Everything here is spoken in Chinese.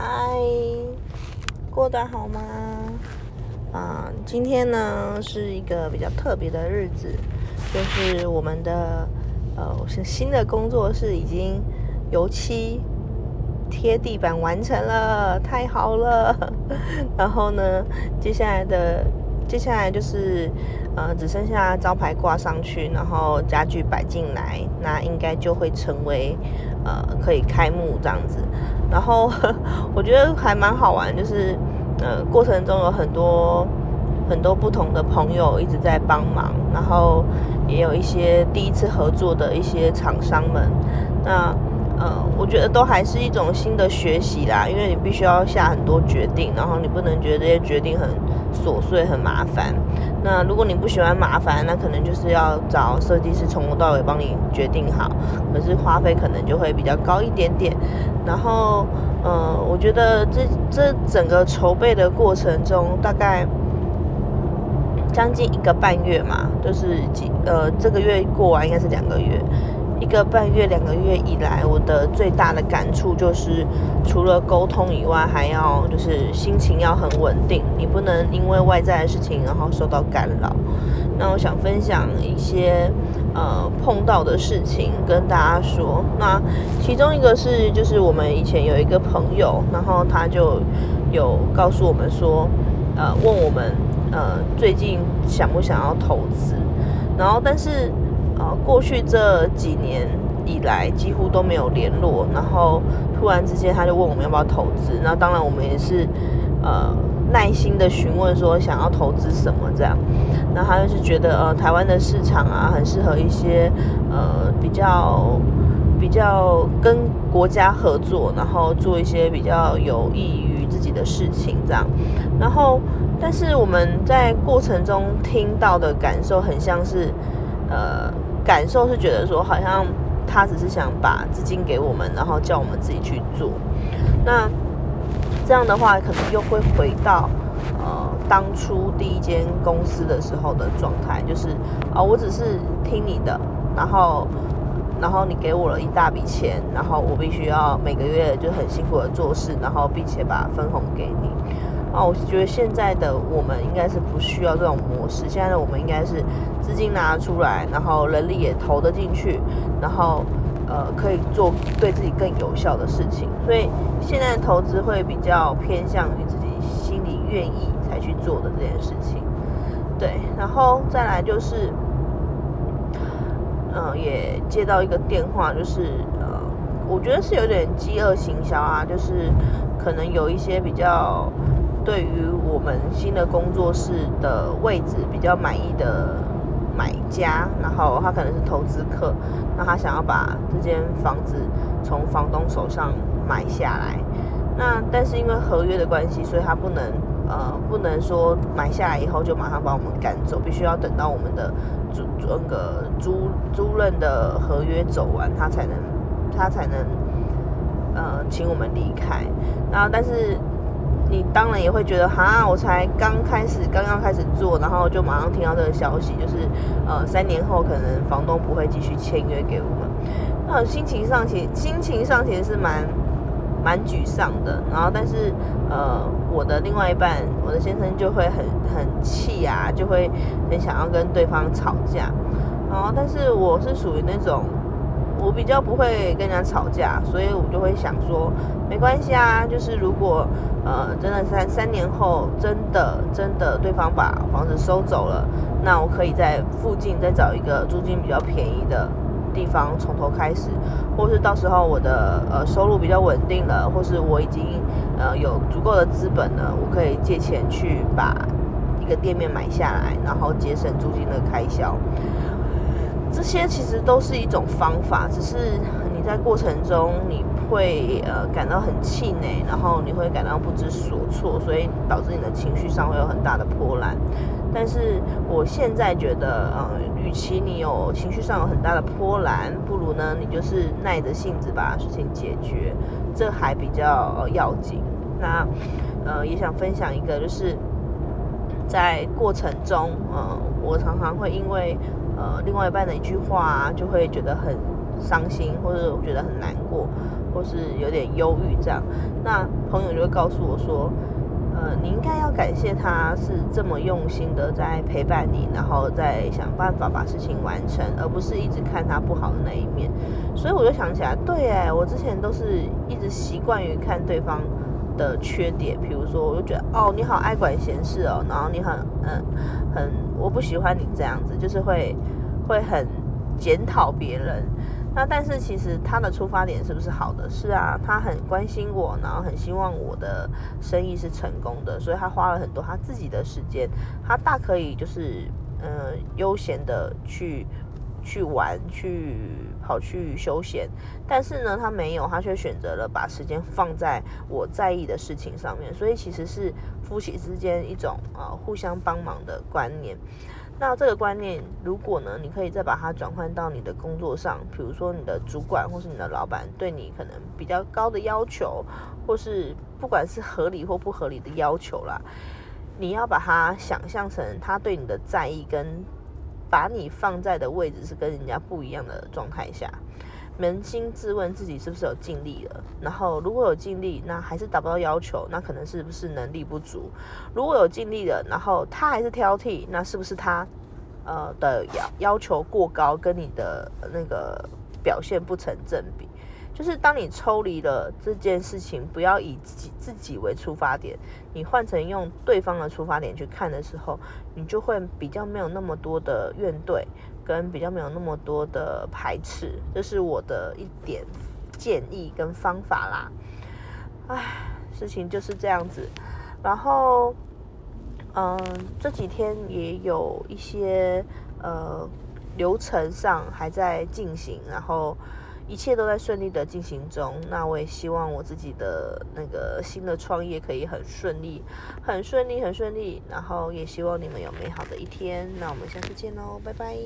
嗨，过得好吗？啊，今天呢是一个比较特别的日子，就是我们的呃是新的工作室已经油漆贴地板完成了，太好了。然后呢，接下来的接下来就是呃只剩下招牌挂上去，然后家具摆进来，那应该就会成为呃可以开幕这样子。然后 我觉得还蛮好玩，就是呃过程中有很多很多不同的朋友一直在帮忙，然后也有一些第一次合作的一些厂商们，那呃我觉得都还是一种新的学习啦，因为你必须要下很多决定，然后你不能觉得这些决定很琐碎很麻烦。那如果你不喜欢麻烦，那可能就是要找设计师从头到尾帮你决定好，可是花费可能就会比较高一点点。然后，呃，我觉得这这整个筹备的过程中，大概将近一个半月嘛，就是几呃这个月过完应该是两个月。一个半月、两个月以来，我的最大的感触就是，除了沟通以外，还要就是心情要很稳定。你不能因为外在的事情然后受到干扰。那我想分享一些呃碰到的事情跟大家说。那其中一个是，就是我们以前有一个朋友，然后他就有告诉我们说，呃，问我们呃最近想不想要投资，然后但是。呃，过去这几年以来几乎都没有联络，然后突然之间他就问我们要不要投资，那当然我们也是呃耐心的询问说想要投资什么这样，那他就是觉得呃台湾的市场啊很适合一些呃比较比较跟国家合作，然后做一些比较有益于自己的事情这样，然后但是我们在过程中听到的感受很像是呃。感受是觉得说，好像他只是想把资金给我们，然后叫我们自己去做。那这样的话，可能又会回到呃当初第一间公司的时候的状态，就是啊，我只是听你的，然后然后你给我了一大笔钱，然后我必须要每个月就很辛苦的做事，然后并且把分红给你。啊，我觉得现在的我们应该是不需要这种模式。现在的我们应该是资金拿出来，然后人力也投得进去，然后呃可以做对自己更有效的事情。所以现在投资会比较偏向于自己心里愿意才去做的这件事情。对，然后再来就是，嗯，也接到一个电话，就是呃，我觉得是有点饥饿行销啊，就是可能有一些比较。对于我们新的工作室的位置比较满意的买家，然后他可能是投资客，那他想要把这间房子从房东手上买下来，那但是因为合约的关系，所以他不能呃不能说买下来以后就马上把我们赶走，必须要等到我们的租那个租租赁的合约走完，他才能他才能呃请我们离开，然后但是。你当然也会觉得，哈，我才刚开始，刚刚开始做，然后就马上听到这个消息，就是，呃，三年后可能房东不会继续签约给我们。那心情上其心情上其实是蛮蛮沮丧的。然后，但是，呃，我的另外一半，我的先生就会很很气啊，就会很想要跟对方吵架。然后，但是我是属于那种。我比较不会跟人家吵架，所以我就会想说，没关系啊，就是如果呃真的三三年后真的真的对方把房子收走了，那我可以在附近再找一个租金比较便宜的地方从头开始，或是到时候我的呃收入比较稳定了，或是我已经呃有足够的资本了，我可以借钱去把一个店面买下来，然后节省租金的开销。这些其实都是一种方法，只是你在过程中你会呃感到很气馁，然后你会感到不知所措，所以导致你的情绪上会有很大的波澜。但是我现在觉得，呃，与其你有情绪上有很大的波澜，不如呢你就是耐着性子把事情解决，这还比较要紧。那呃也想分享一个，就是在过程中，呃，我常常会因为。呃，另外一半的一句话啊就会觉得很伤心，或者觉得很难过，或是有点忧郁这样，那朋友就会告诉我说。呃，你应该要感谢他是这么用心的在陪伴你，然后再想办法把事情完成，而不是一直看他不好的那一面。所以我就想起来，对哎，我之前都是一直习惯于看对方的缺点，比如说，我就觉得哦，你好爱管闲事哦，然后你很嗯很，我不喜欢你这样子，就是会会很检讨别人。那但是其实他的出发点是不是好的？是啊，他很关心我，然后很希望我的生意是成功的，所以他花了很多他自己的时间，他大可以就是呃悠闲的去去玩，去跑去休闲，但是呢，他没有，他却选择了把时间放在我在意的事情上面，所以其实是夫妻之间一种啊互相帮忙的观念。那这个观念，如果呢，你可以再把它转换到你的工作上，比如说你的主管或是你的老板对你可能比较高的要求，或是不管是合理或不合理的要求啦，你要把它想象成他对你的在意跟把你放在的位置是跟人家不一样的状态下。扪心自问自己是不是有尽力了，然后如果有尽力，那还是达不到要求，那可能是不是能力不足？如果有尽力了，然后他还是挑剔，那是不是他呃的要要求过高，跟你的那个表现不成正比？就是当你抽离了这件事情，不要以自己自己为出发点，你换成用对方的出发点去看的时候，你就会比较没有那么多的怨怼，跟比较没有那么多的排斥。这是我的一点建议跟方法啦。唉，事情就是这样子。然后，嗯，这几天也有一些呃流程上还在进行，然后。一切都在顺利的进行中，那我也希望我自己的那个新的创业可以很顺利，很顺利，很顺利。然后也希望你们有美好的一天。那我们下次见喽，拜拜。